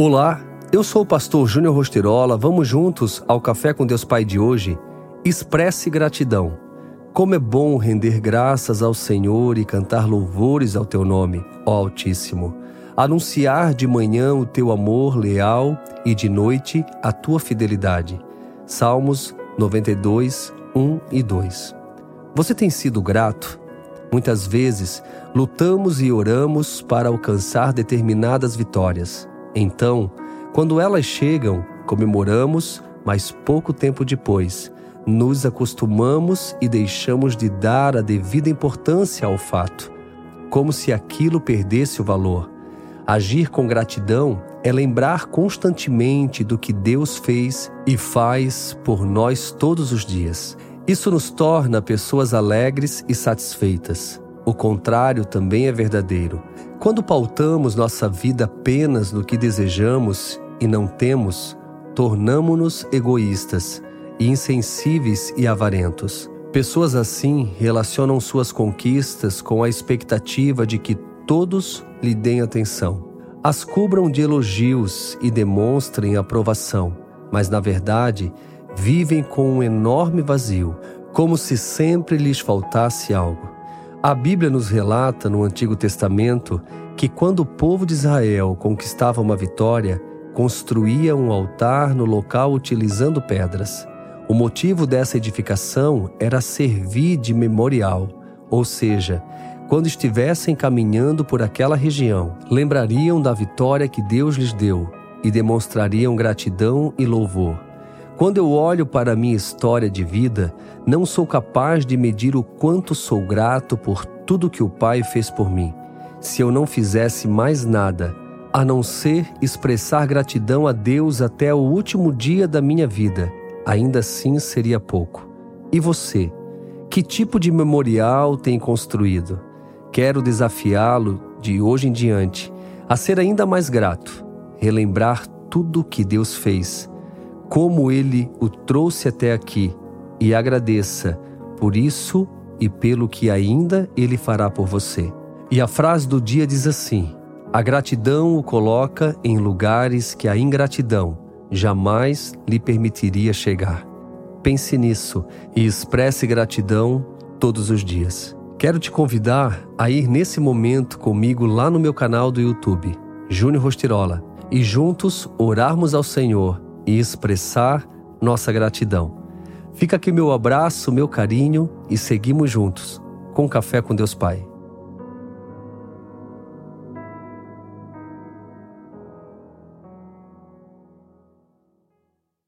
Olá, eu sou o pastor Júnior Rosterola. Vamos juntos ao Café com Deus Pai de hoje? Expresse gratidão. Como é bom render graças ao Senhor e cantar louvores ao teu nome, ó Altíssimo. Anunciar de manhã o teu amor leal e de noite a tua fidelidade. Salmos 92, 1 e 2. Você tem sido grato? Muitas vezes lutamos e oramos para alcançar determinadas vitórias então, quando elas chegam, comemoramos, mas pouco tempo depois, nos acostumamos e deixamos de dar a devida importância ao fato, como se aquilo perdesse o valor. Agir com gratidão é lembrar constantemente do que Deus fez e faz por nós todos os dias. Isso nos torna pessoas alegres e satisfeitas. O contrário também é verdadeiro. Quando pautamos nossa vida apenas no que desejamos e não temos, tornamo-nos egoístas, insensíveis e avarentos. Pessoas assim relacionam suas conquistas com a expectativa de que todos lhe deem atenção, as cubram de elogios e demonstrem aprovação, mas na verdade vivem com um enorme vazio, como se sempre lhes faltasse algo. A Bíblia nos relata no Antigo Testamento que quando o povo de Israel conquistava uma vitória, construía um altar no local utilizando pedras. O motivo dessa edificação era servir de memorial, ou seja, quando estivessem caminhando por aquela região, lembrariam da vitória que Deus lhes deu e demonstrariam gratidão e louvor. Quando eu olho para minha história de vida, não sou capaz de medir o quanto sou grato por tudo que o Pai fez por mim. Se eu não fizesse mais nada, a não ser expressar gratidão a Deus até o último dia da minha vida, ainda assim seria pouco. E você? Que tipo de memorial tem construído? Quero desafiá-lo, de hoje em diante, a ser ainda mais grato, relembrar tudo o que Deus fez como ele o trouxe até aqui e agradeça por isso e pelo que ainda ele fará por você. E a frase do dia diz assim: A gratidão o coloca em lugares que a ingratidão jamais lhe permitiria chegar. Pense nisso e expresse gratidão todos os dias. Quero te convidar a ir nesse momento comigo lá no meu canal do YouTube, Júnior Rostirola, e juntos orarmos ao Senhor e expressar nossa gratidão. Fica aqui meu abraço, meu carinho e seguimos juntos com Café com Deus Pai.